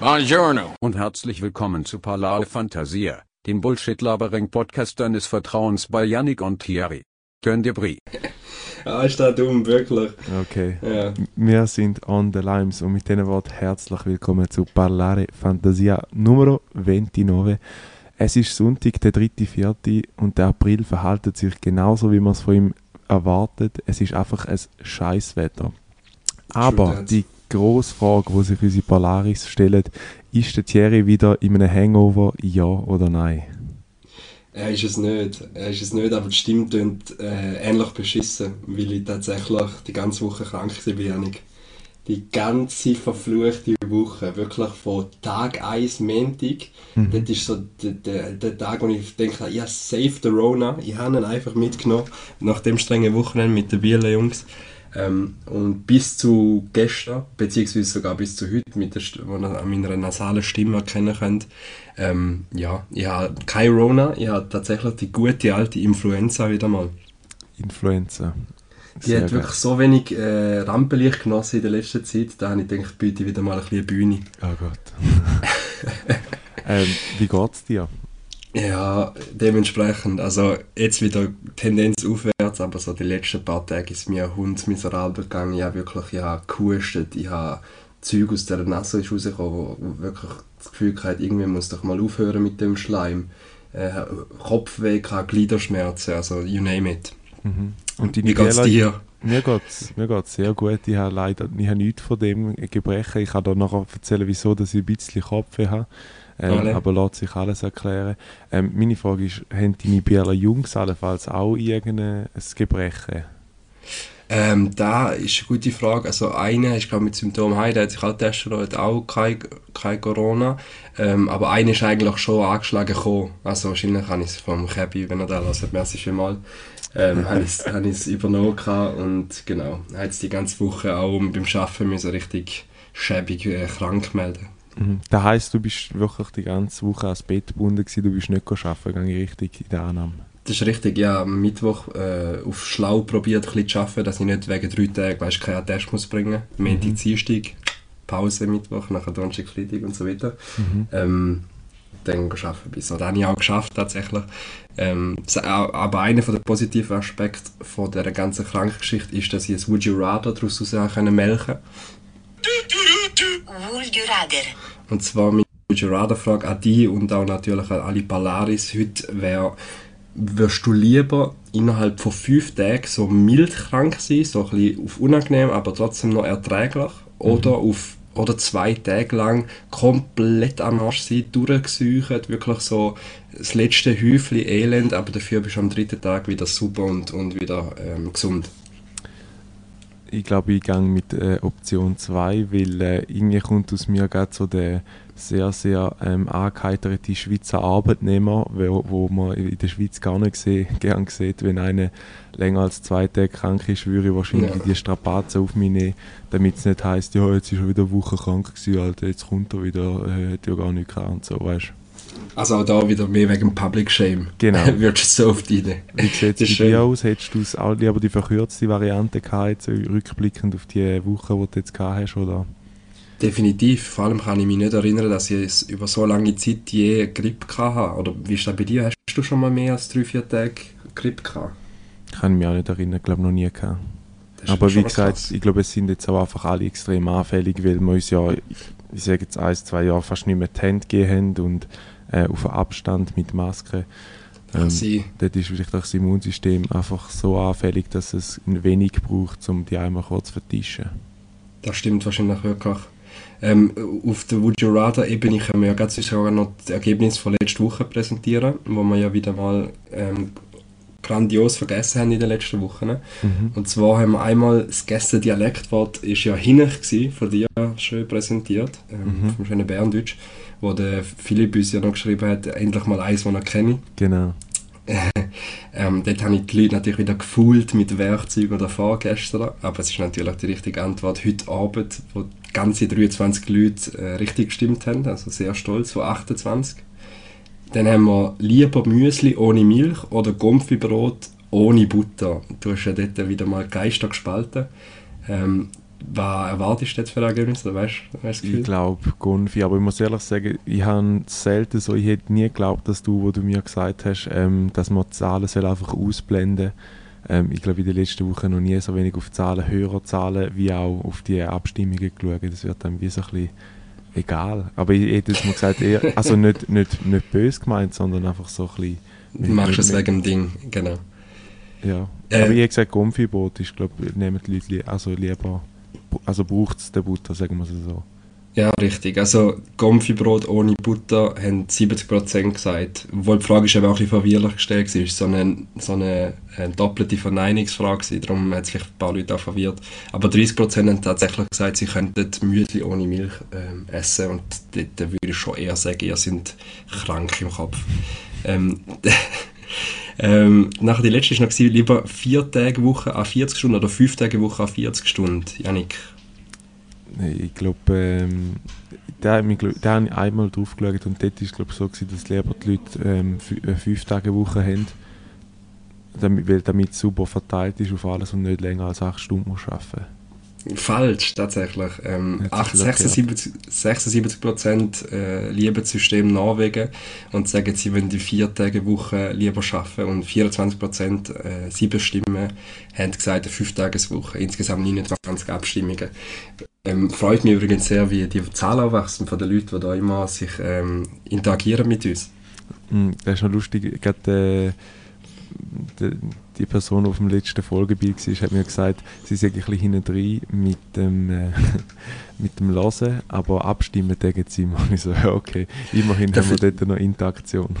Buongiorno. Und herzlich willkommen zu Parlare Fantasia, dem Bullshit-Labering-Podcast deines Vertrauens bei Yannick und Thierry. Könnt ihr Brie. Ah, ist das dumm, wirklich. Okay. Ja. Wir sind on the limes und mit diesen Worten herzlich willkommen zu Parlare Fantasia Numero 29. Es ist Sonntag, der 3.4. und der April verhaltet sich genauso, wie man es von ihm erwartet. Es ist einfach ein Scheißwetter. Aber die grosse Frage, die sich unsere Polaris stellen, ist der Thierry wieder in einem Hangover, ja oder nein? Er ist es nicht. Er ist es nicht, aber die Stimme tönt äh, ähnlich beschissen, weil ich tatsächlich die ganze Woche krank war, Janik. Die ganze verfluchte Woche, wirklich von Tag 1 Montag, Mhm. das ist so der, der, der Tag, wo ich denke, ja, save the Rona. Ich habe ihn einfach mitgenommen, nach dem strengen Wochenende mit den Bieler Jungs. Ähm, und bis zu gestern, beziehungsweise sogar bis zu heute, mit der, wo ihr an meiner nasalen Stimme erkennen könnt, ähm, ja, ich habe keine Rona, ich habe tatsächlich die gute alte Influenza wieder mal. Influencer. Die hat wirklich so wenig äh, Rampenlicht genossen in der letzten Zeit, da habe ich gedacht, biete wieder mal ein bisschen Bühne. Oh Gott. ähm, wie geht's dir? Ja, dementsprechend, also jetzt wieder Tendenz aufwärts, aber so die letzten paar Tage ist mir hundsmiserabel gegangen. Ich habe wirklich, ich habe gehustet, ich habe Zeug aus der Nase ist rausgekommen, wo, wirklich das Gefühl hatte, irgendwie muss doch mal aufhören mit dem Schleim. Äh, Kopfweh, Gliederschmerzen, also you name it. Mhm. Und Wie geht's dir? Mir geht's, mir geht's sehr gut. Ich habe leider ich habe nichts von dem Gebrechen. Ich kann dir nachher erzählen, wieso dass ich ein bisschen Kopfweh habe. Ähm, aber lässt sich alles erklären. Ähm, meine Frage ist, haben deine Bieler Jungs allenfalls auch irgendein Gebrechen? Ähm, da ist eine gute Frage. Also einer ist glaube mit Symptomen heim, der hat sich auch testen lassen, hat auch kein, kein Corona. Ähm, aber einer ist eigentlich schon angeschlagen gekommen. Also wahrscheinlich habe ich es vom Käbi, wenn er da hört, merci vielmal. Ähm, habe ich es es übernommen gehabt und genau, habe jetzt die ganze Woche auch beim Arbeiten müssen richtig schäbig äh, krank melden. Mhm. Das heisst, du bist wirklich die ganze Woche ans Bett gebunden gewesen, du bist nicht arbeiten, ich richtig in der Annahme. Das ist richtig, ja, am Mittwoch äh, auf schlau probiert ein bisschen zu arbeiten, dass ich nicht wegen drei Tagen, weißt, keinen Test muss bringen. Montag, Dienstag, Pause Mittwoch, nachher Donnerstag, Freitag und so weiter. Ähm, dann arbeiten bis. Das habe ich auch geschafft tatsächlich. Ähm, aber einer der positiven Aspekte von dieser ganzen Krankgeschichte ist, dass ich ein Would You Rather daraus melken Would you rather? Und zwar mit Would You Rather Frage an dich und auch natürlich an alle Polaris heute wäre, wirst du lieber innerhalb von fünf Tagen so mild krank sein, so ein bisschen auf unangenehm, aber trotzdem noch erträglich, oder auf oder zwei Tage lang komplett am Arsch sein, durchgesucht, wirklich so das letzte Häufchen Elend, aber dafür bist du am dritten Tag wieder super und, und wieder ähm, gesund. Ich glaube, ich gehe mit äh, Option 2, weil äh, irgendwie kommt aus mir gerade so der sehr, sehr ähm, angeheiterte Schweizer Arbeitnehmer, wo, wo man in der Schweiz gar nicht seh, gern sieht, wenn einer länger als zwei Tage krank ist, würde ich wahrscheinlich Ja. die Strapazen auf mich nehmen, damit es nicht heisst, ja, jetzt ist er wieder eine Woche krank gewesen, Alter, jetzt kommt er wieder, äh, hat ja gar nicht gehabt und so, weißt Also auch da wieder mehr wegen Public Shame. Genau. Würdest du so die Idee. Wie sieht es bei dir aus? Hättest du auch lieber die verkürzte Variante gehabt, jetzt, rückblickend auf die Woche, die du jetzt gehabt hast, oder? Definitiv. Vor allem kann ich mich nicht erinnern, dass ich es über so lange Zeit je Grippe hatte. Oder wie ist das bei dir? Hast du schon mal mehr als drei, vier Tage Grippe gehabt? Kann ich mich auch nicht erinnern, glaube noch nie gehabt. Aber wie gesagt, ich glaube, es sind jetzt auch einfach alle extrem anfällig, weil wir uns ja, ich sage jetzt ein, zwei Jahre fast nicht mehr die Hände gegeben haben und äh, auf Abstand mit Maske. Kann sein. dort ist vielleicht auch das Immunsystem einfach so anfällig, dass es ein wenig braucht, um die einmal kurz zu vertischen. Das stimmt wahrscheinlich wirklich. Ähm, auf der Would You Rather Ebene können wir ja ganz sogar noch das Ergebnis von letzter Woche präsentieren, wo wir ja wieder mal ähm, grandios vergessen haben in den letzten Wochen. Mhm. Und zwar haben wir einmal das Gäste-Dialektwort ist ja gsi, von dir schön präsentiert, ähm, Mhm. vom schönen Berndeutsch, wo der Philipp uns ja noch geschrieben hat, endlich mal eins, das er kenne. Genau. Ähm, dort habe ich die Leute natürlich wieder gefühlt mit Werkzeugen oder Fahrgästen, aber es ist natürlich die richtige Antwort heute Abend, wo ganze 23 Leute äh, richtig gestimmt haben, also sehr stolz, von 28. Dann haben wir lieber Müsli ohne Milch oder Gomfibrot ohne Butter. Du hast ja dort wieder mal Geister gespalten. Ähm, was erwartest du jetzt für Ergebnis? weißt, weißt ich glaube Gonfi, aber ich muss ehrlich sagen, ich habe selten so, ich hätte nie geglaubt, dass du, wo du mir gesagt hast, ähm, dass man die Zahlen soll einfach ausblenden ähm, ich glaube in den letzten Wochen noch nie so wenig auf Zahlen, Hörerzahlen, wie auch auf die Abstimmungen geschaut. Das wird dann wie so ein bisschen egal. Aber ich hätte jetzt mal gesagt, eher, also nicht, nicht, nicht böse gemeint, sondern einfach so ein bisschen... Du machst es wegen dem Ding, genau. Ja, äh, aber ich habe gesagt, Konfibrot ist, glaube ich, nehmen die Leute also lieber, also braucht es den Butter, sagen wir es so. Ja, richtig. Also Gomfibrot ohne Butter haben 70% gesagt. Obwohl die Frage ist eben auch ein bisschen verwirrlich gestellt war. Es war so eine, so eine, eine doppelte Verneinungsfrage. Darum hat sich ein paar Leute auch verwirrt. Aber 30% haben tatsächlich gesagt, sie könnten Müsli ohne Milch ähm, essen. Und da würde ich schon eher sagen, ihr seid krank im Kopf. Ähm, ähm, nachher die letzte war noch, lieber vier Tage Woche an 40 Stunden oder fünf Tage Woche an 40 Stunden. Janik, ich glaube, ähm, da, habe ich einmal drauf geschaut und dort war es glaube so, gewesen, dass lieber die Leute ähm, äh, fünf Tage Woche haben, damit, weil damit super verteilt ist auf alles und nicht länger als acht Stunden muss arbeiten Falsch, tatsächlich. Ähm, 76, 76 Prozent äh, lieben das System Norwegen und sagen, sie wollen die vier Tage Woche lieber arbeiten und 24 Prozent, äh, sieben Stimmen, haben gesagt, eine fünf Tages Woche. Insgesamt 29 Abstimmungen. Ähm, freut mich übrigens sehr, wie die Zahlen aufwachsen von den Leuten, die da immer sich ähm, interagieren mit uns. Mm, das ist noch lustig, gerade äh, die Person, die auf dem letzten Folgebild war, hat mir gesagt, sie sei ein bisschen hinten drin mit dem, äh, mit dem Hören, aber abstimmen tägen sie. Und ich so, ja okay, immerhin haben wir dort noch Interaktion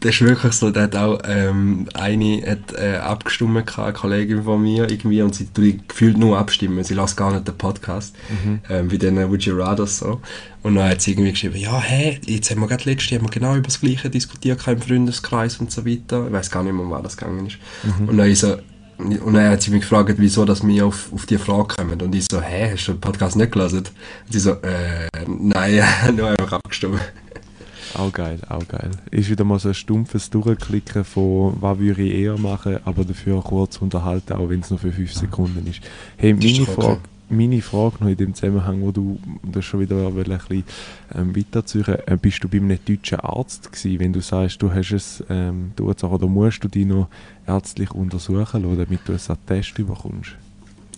das ist wirklich so, da hat auch ähm, eine hat, äh, abgestimmt, eine Kollegin von mir irgendwie, und sie tut gefühlt nur abstimmen, sie lässt gar nicht den Podcast, mhm. ähm, wie den Would You Rather so. Und dann hat sie irgendwie geschrieben, ja, hä, jetzt haben wir gerade letztes Jahr genau über das Gleiche diskutiert, im Freundeskreis und so weiter. Ich weiß gar nicht mehr, um was das gegangen ist. Mhm. Und dann ist so, und dann hat sie mich gefragt, wieso dass wir auf, auf die Frage kommen. Und ich so, hä, hast du den Podcast nicht gelesen? Und sie so, äh, nein, nur einfach abgestimmt. Auch geil, auch geil. Ist wieder mal so ein stumpfes Durchklicken von, was würde ich eher machen, aber dafür kurz unterhalten, auch wenn es nur für 5 Sekunden ist. Hey, meine Frage, meine Frage noch in dem Zusammenhang, wo du das schon wieder ein bisschen ähm, weiterziehen äh, bist du bei einem deutschen Arzt gewesen, wenn du sagst, du hast es ähm, oder musst du dich noch ärztlich untersuchen lassen, damit du ein Attest bekommst?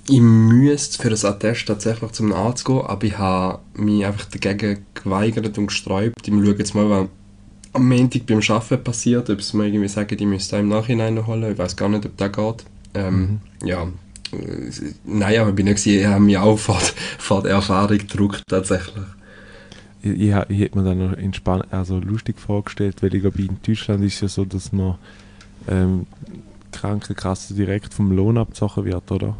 ich müsste für das Attest tatsächlich zum Arzt gehen, aber ich habe mich einfach dagegen geweigert und gesträubt. Ich schaue jetzt mal, was am Montag beim Arbeiten passiert, ob es mir irgendwie sagen, ich müsste im Nachhinein noch holen. Ich weiß gar nicht, ob das geht. Ähm, mhm. Ja, äh, nein, aber ich bin nicht ich habe mich auch vor, vor der Erfahrung gedruckt, tatsächlich. Ich, ich, ich hätte mir dann noch entspannt, also lustig vorgestellt, weil ich glaube, in Deutschland ist es ja so, dass man ähm, Krankenkasse direkt vom Lohn abgezogen wird, oder?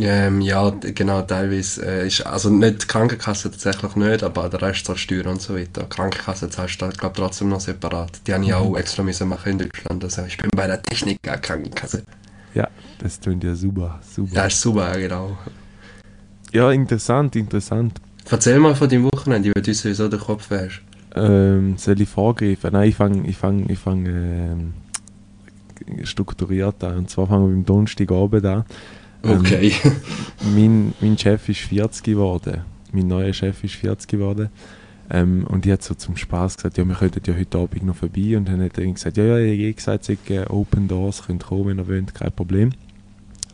Ähm, ja, genau, teilweise äh, ist, also nicht die Krankenkasse tatsächlich nicht, aber der Rest zahlt Steuern und so weiter. Die Krankenkasse zahlst du, glaube trotzdem noch separat. Die habe ich auch mhm. extra müssen machen in Deutschland. Also ich bin bei der Technik Krankenkasse. Ja, das klingt ja super, super. Das ist super, genau. Ja, interessant, interessant. Erzähl mal von deinem Wochenende, wie du sowieso den Kopf hast. Ähm, soll ich vorgreifen? Nein, ich fange ich fang, ich fang, ähm, strukturiert an. Und zwar fangen wir beim Donnerstagabend an. Okay. Ähm, mein, mein Chef ist 40 geworden. Mein neuer Chef ist 40 geworden. Ähm, und ich hat so zum Spaß gesagt, ja, wir könnten ja heute Abend noch vorbei. Und dann hat er gesagt, ja, ja, ich habe gesagt, sie äh, Open Doors, könnt kommen, wenn ihr wollt, kein Problem.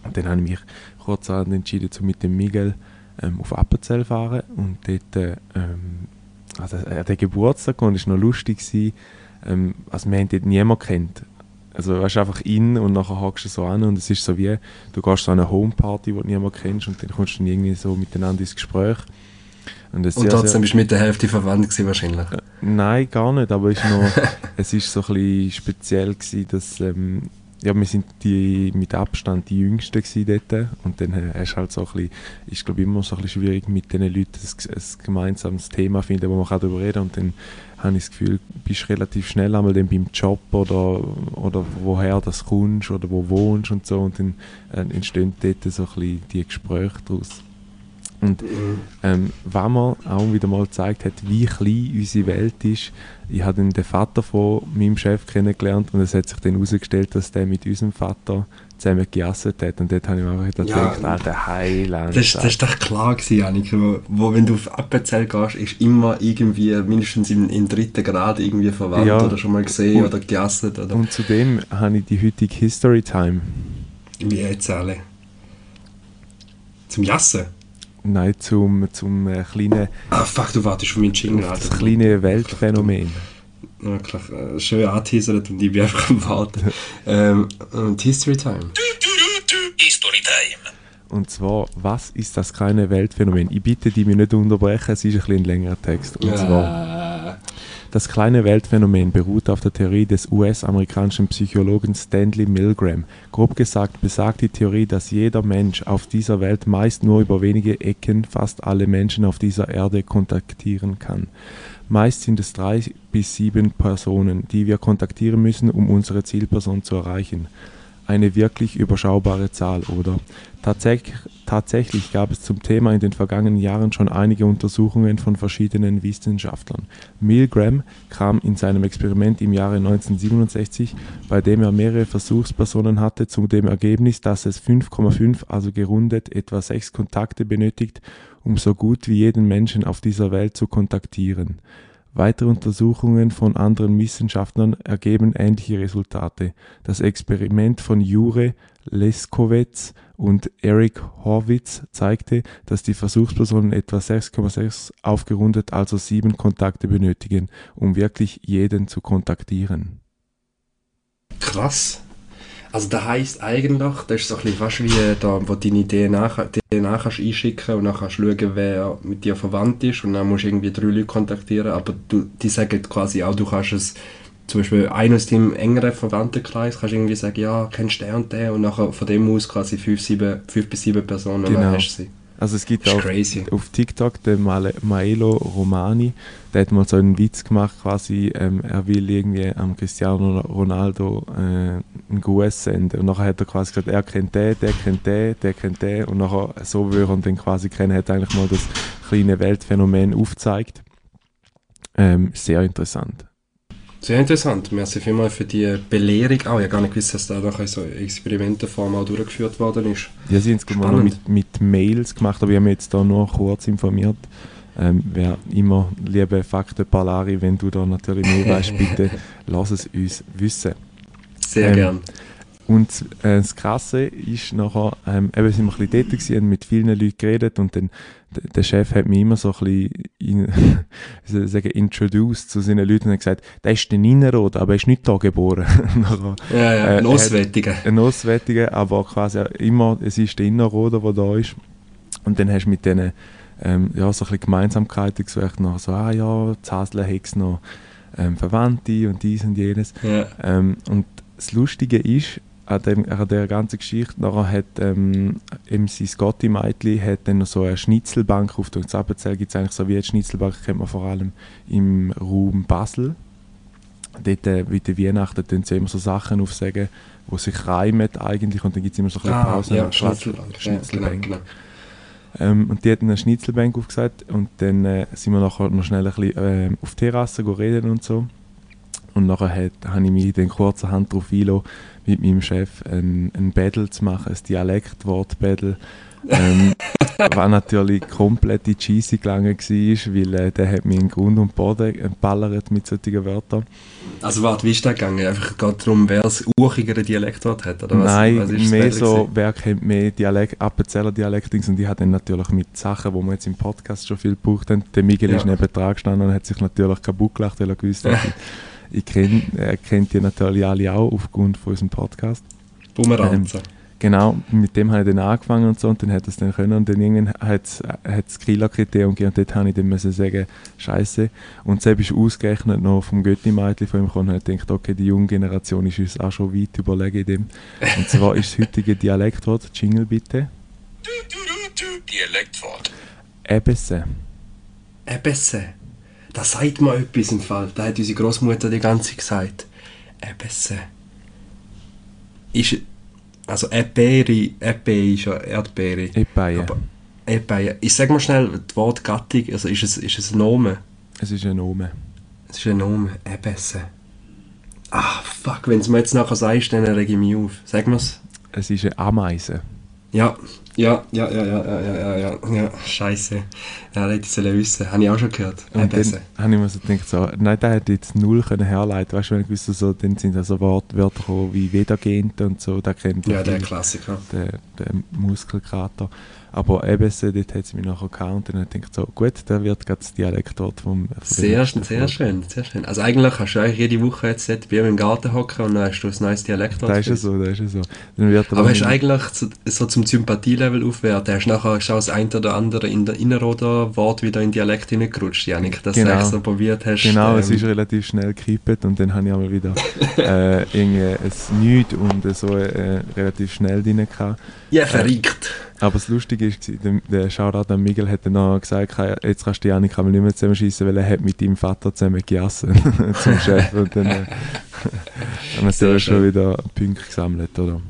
Und dann habe ich mich kurz entschieden, zu mit dem Miguel ähm, auf Appenzell zu fahren. Und dort, äh, ähm, also er hat Geburtstag und es war noch lustig. Gewesen, ähm, also wir haben dort niemanden kennt. Also weißt du einfach in und nachher hakst du so an und es ist so wie, du gehst so an eine Homeparty, die du niemand kennst und dann kommst du dann irgendwie so miteinander ins Gespräch. Und, und sehr, trotzdem sehr, bist du mit der Hälfte verwandt gewesen wahrscheinlich? Äh, nein, gar nicht, aber ist noch, es ist so ein bisschen speziell gewesen, dass, ähm, ja, wir sind die, mit Abstand die Jüngsten dort und dann äh, hast halt so ein bisschen, ist glaube immer so ein bisschen schwierig mit den Leuten ein, ein gemeinsames Thema finden, wo man darüber reden kann und dann habe ich das Gefühl, bist relativ schnell einmal beim Job oder, oder woher das kommst oder wo wohnst und so und dann äh, entstehen dort so ein bisschen die Gespräche daraus. Und ähm, was mir auch wieder mal gezeigt hat, wie klein unsere Welt ist, ich habe den Vater von meinem Chef kennengelernt und es hat sich dann herausgestellt, dass der mit unserem Vater zusammen gejasset hat. Und dort habe ich mir einfach gedacht, Ja, Alter, Heiland. Das, das ist doch klar gewesen, Janik. Wo, wo, wenn du auf Appenzell gehst, ist immer irgendwie mindestens im, im dritten Grad irgendwie verwandt Ja. oder schon mal gesehen Und- oder gejasset oder Und zudem habe ich die heutige History Time. wie jetzt alle. Zum Jassen? Nein, zum, zum äh, kleinen, Ah, fuck, du wartest auf meinen Jingle. das Alter. kleine Weltphänomen. Wirklich äh, schön angeteasert und ich bin einfach am Warten. ähm, und History Time. History Time. Und zwar, was ist das kleine Weltphänomen? Ich bitte die mich nicht unterbrechen, es ist ein bisschen ein längerer Text. Und zwar, das kleine Weltphänomen beruht auf der Theorie des US-amerikanischen Psychologen Stanley Milgram. Grob gesagt besagt die Theorie, dass jeder Mensch auf dieser Welt meist nur über wenige Ecken fast alle Menschen auf dieser Erde kontaktieren kann. Meist sind es drei bis sieben Personen, die wir kontaktieren müssen, um unsere Zielperson zu erreichen. Eine wirklich überschaubare Zahl, oder? Tatsächlich, tatsächlich gab es zum Thema in den vergangenen Jahren schon einige Untersuchungen von verschiedenen Wissenschaftlern. Milgram kam in seinem Experiment im Jahre 1967, bei dem er mehrere Versuchspersonen hatte, zu dem Ergebnis, dass es 5,5, also gerundet etwa sechs Kontakte benötigt, um so gut wie jeden Menschen auf dieser Welt zu kontaktieren. Weitere Untersuchungen von anderen Wissenschaftlern ergeben ähnliche Resultate. Das Experiment von Jure Leskowitz und Eric Horwitz zeigte, dass die Versuchspersonen etwa 6,6 aufgerundet, also sieben Kontakte benötigen, um wirklich jeden zu kontaktieren. krass. Also das heisst eigentlich, das ist so ein bisschen fast wie äh, da, wo deine DNA, DNA kannst einschicken und dann kannst du schauen, wer mit dir verwandt ist und dann musst du irgendwie drei Leute kontaktieren, aber du, die sagen quasi auch, du kannst es zum Beispiel einen aus deinem engeren Verwandtenkreis kannst du irgendwie sagen, ja, kennst du den und den und nachher von dem aus quasi fünf, sieben, fünf bis sieben Personen Genau. hast sie. Also es gibt auch crazy. auf TikTok den Maelo Romani, der hat mal so einen Witz gemacht, quasi, ähm, er will irgendwie am Cristiano Ronaldo äh, einen Gruß senden. Und nachher hat er quasi gesagt, er kennt den, der kennt den, der kennt den. Und nachher, so würde er dann quasi kennen, hat eigentlich mal das kleine Weltphänomen aufgezeigt. Ähm, sehr interessant. Sehr interessant. Merci vielmals für die Belehrung. Auch, ich habe gar nicht gewusst, dass da noch in so Experimentenform auch durchgeführt worden ist. Ja, sie haben es noch mit, mit Mails gemacht, aber ich habe mich jetzt da nur kurz informiert. Ähm, wer immer, liebe Fakten Palari, wenn du da natürlich mehr weißt, bitte lass es uns wissen. Sehr Ähm, gern. Und äh, das Krasse ist nachher, ähm, eben sind wir ein bisschen dort gewesen, haben mit vielen Leuten geredet und dann, der Chef hat mich immer so ein bisschen, in, sagen, introduced zu seinen Leuten und hat gesagt, der ist der Innerrot, aber er ist nicht da geboren. nachher, Ja, ja, äh, ein er Auswärtiger. ein Auswärtiger, aber quasi immer, es ist der Innerroder, der da ist. Und dann hast du mit denen, ähm, ja, so ein bisschen Gemeinsamkeiten gesucht, nachher so, ah ja, Zasler hat noch ähm, Verwandte und dies und jenes. Ja. Ähm, und das Lustige ist, an, dem, an der ganzen Geschichte, nachher hat ähm, MC Scotty Meitli hat dann noch so eine Schnitzelbank auf der Zappenzell gibt es eigentlich so wie eine Schnitzelbank, kennt man vor allem im Raum Basel. Dort äh, bei der Weihnachten sie immer so Sachen aufsagen, die sich reimen eigentlich und dann gibt es immer so ein bisschen Ah, Pausen. ja, und Schnitzelbank. Genau, genau. Ähm, und die hatten eine Schnitzelbank aufgesagt und dann äh, sind wir nachher noch schnell ein bisschen äh, auf die Terrasse reden und so. Und nachher hat, habe ich mich dann kurzerhand darauf eingelassen, mit meinem Chef ein, ein Battle zu machen, ein Dialektwort-Battle. Ähm, was natürlich komplett in die Scheisse gegangen war, weil äh, der hat mich in Grund und Boden geballert mit solchen Wörtern. Also warte, wie ist das gegangen? Einfach gerade darum, wer das urchigere Dialektwort hat? Oder was, Nein, was ist das mehr so, gewesen? wer kennt mehr Dialekt, Appenzeller Dialektings und ich habe dann natürlich mit Sachen, die wir jetzt im Podcast schon viel gebraucht haben, der Miguel Ja. ist neben dran gestanden und hat sich natürlich kaputt gelacht, weil er gewusst hat, ich, kenn, er kennt die natürlich alle auch aufgrund von unserem Podcast. Bumeranzen. Genau, mit dem habe ich dann angefangen und so und dann hat er es dann können und dann irgendwann hat es das Killer-Kriterium gegeben und dort habe ich dann müssen sagen, Scheiße. Und selbst ist ausgerechnet noch vom Götti-Meitli von ihm gekommen und hat gedacht, okay, die junge Generation ist uns auch schon weit überlegen in dem. Und zwar ist das heutige Dialektwort, Jingle bitte, Dialektwort. Ebesse. Ebesse. Da sagt man etwas im Fall. Da hat unsere Großmutter die ganze Zeit gesagt. Ebesse. Ist, also Erdbeere, Erdbeere ist ja Erdbeere. Epaie. Aber Erdbeere. Ich sag mal schnell das Wort Gattung, also ist es, ist es ein Name? Es ist ein Name. Es ist ein Name. Ebesse. Ah, fuck, wenn du mir jetzt nachher sagst, dann reg ich mich auf. Sag mir's. es ist eine Ameise. Ja, ja, ja, ja, ja, ja, ja, ja, ja, scheiße. Ja, hätte ich sollen wissen. Habe ich auch schon gehört. Und dann habe ich mir so gedacht, so, nein, der hätte jetzt null können herleiten Weißt du, wenn ich wüsste, so, dann sind da so Wörter gekommen wie Vedagent und so, da kennt Ja, der Klassiker. Der, der Muskelkater. Aber EBS, dort hat sie mich nachher gehauen und dann habe ich gedacht, so, gut, der wird gerade das Dialektwort vom... Sehr, sehr schön, sehr schön. Also eigentlich kannst du eigentlich jede Woche jetzt bei ihm im Garten hocken und dann hast du ein neues Dialekt. Da ist es so, da ist es so. Dann wird Aber hast du eigentlich so, so zum Sympathielevel aufwerten, hast du nachher schon das ein oder andere in der Innerrhoder Wort wieder in Dialekt hineingerutscht, Janik, dass Genau. du echt so probiert hast. Genau, ähm, es ist relativ schnell gekippt und dann habe ich einmal wieder äh, irgendwie ein Nichts und so äh, relativ schnell drin gehabt. Ja, verrückt. Aber das Lustige ist, der, der Shoutout an Miguel hat dann noch gesagt, «Hey, jetzt kannst du die Janik nicht mehr zusammenschießen, weil er hat mit deinem Vater zusammen gegessen zum Chef. Und dann äh, haben wir schon wieder Punkte gesammelt, oder?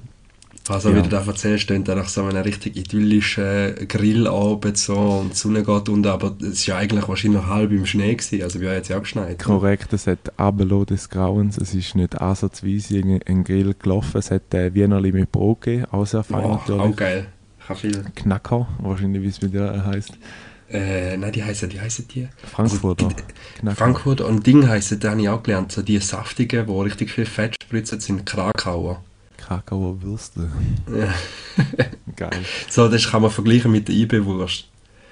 Also, Ja. wie du da erzählst, klingt nach so einem richtig idyllischen Grillabend so und die Sonne geht unter, aber es war ja eigentlich wahrscheinlich noch halb im Schnee gewesen, also wir haben jetzt ja geschneit. Korrekt, es hat Abelo des Grauens, es ist nicht ansatzweise ein Grill gelaufen, es hat äh, Wienerli mit Brot gegeben, auch sehr fein Wow, natürlich. auch geil. Viel. Knacker, wahrscheinlich wie es mit dir heißt. Äh, nein, die heißen, wie heißen die? Frankfurter. Also. Frankfurt und Ding heißen, da habe ich auch gelernt, so die saftigen, wo richtig viel Fett spritzen, sind Krakauer. Krakauer Würste. Ja. Geil. So, das kann man vergleichen mit der IB-Wurst.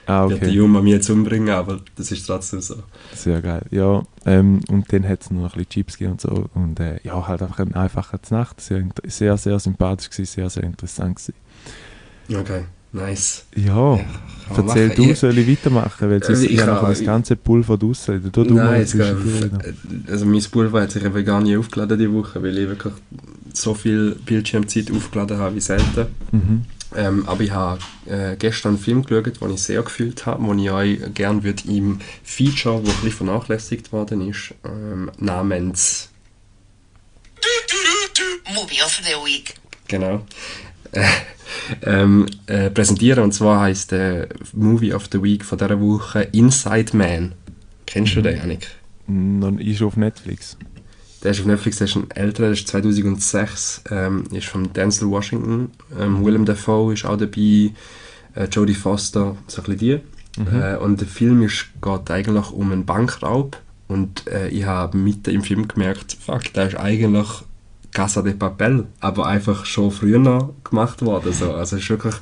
Ah, Wird die okay. Juma mir jetzt umbringen, aber das ist trotzdem so. Sehr geil. Ja, ähm, und dann hat es noch ein bisschen Chips gegeben und so. Und äh, ja, halt einfach eine einfache Nacht. Sehr, sehr, sehr sympathisch gewesen, sehr, sehr interessant gewesen. Okay, nice. Ja, man erzähl machen. du, Ich- soll ich weitermachen? Weil sonst Also ich habe das ganze Pulver draussen. Du, du Nein, zwischendurch noch. also mein Pulver hat sich eben gar nicht aufgeladen die Woche, weil ich wirklich so viel Bildschirmzeit aufgeladen habe wie selten. Mhm. Ähm, aber ich habe äh, gestern einen Film geschaut, den ich sehr gefühlt habe, den ich euch gerne würde im Feature, wo ein bisschen vernachlässigt worden ist, ähm, namens, Movie of the Week. genau, äh, ähm, äh, präsentieren. Und zwar heißt der Movie of the Week von dieser Woche Inside Man. Kennst du den, Janik? Noch ist auf Netflix. Der ist auf Netflix, der ist ein älterer, der ist 2006, ähm, ist von Denzel Washington, ähm, Willem Dafoe ist auch dabei, äh, Jodie Foster, so ein bisschen die. Äh, und der Film ist, geht eigentlich um einen Bankraub und äh, ich habe mitten im Film gemerkt, fuck, der ist eigentlich Casa de Papel, aber einfach schon früher gemacht worden. So. Also es ist wirklich,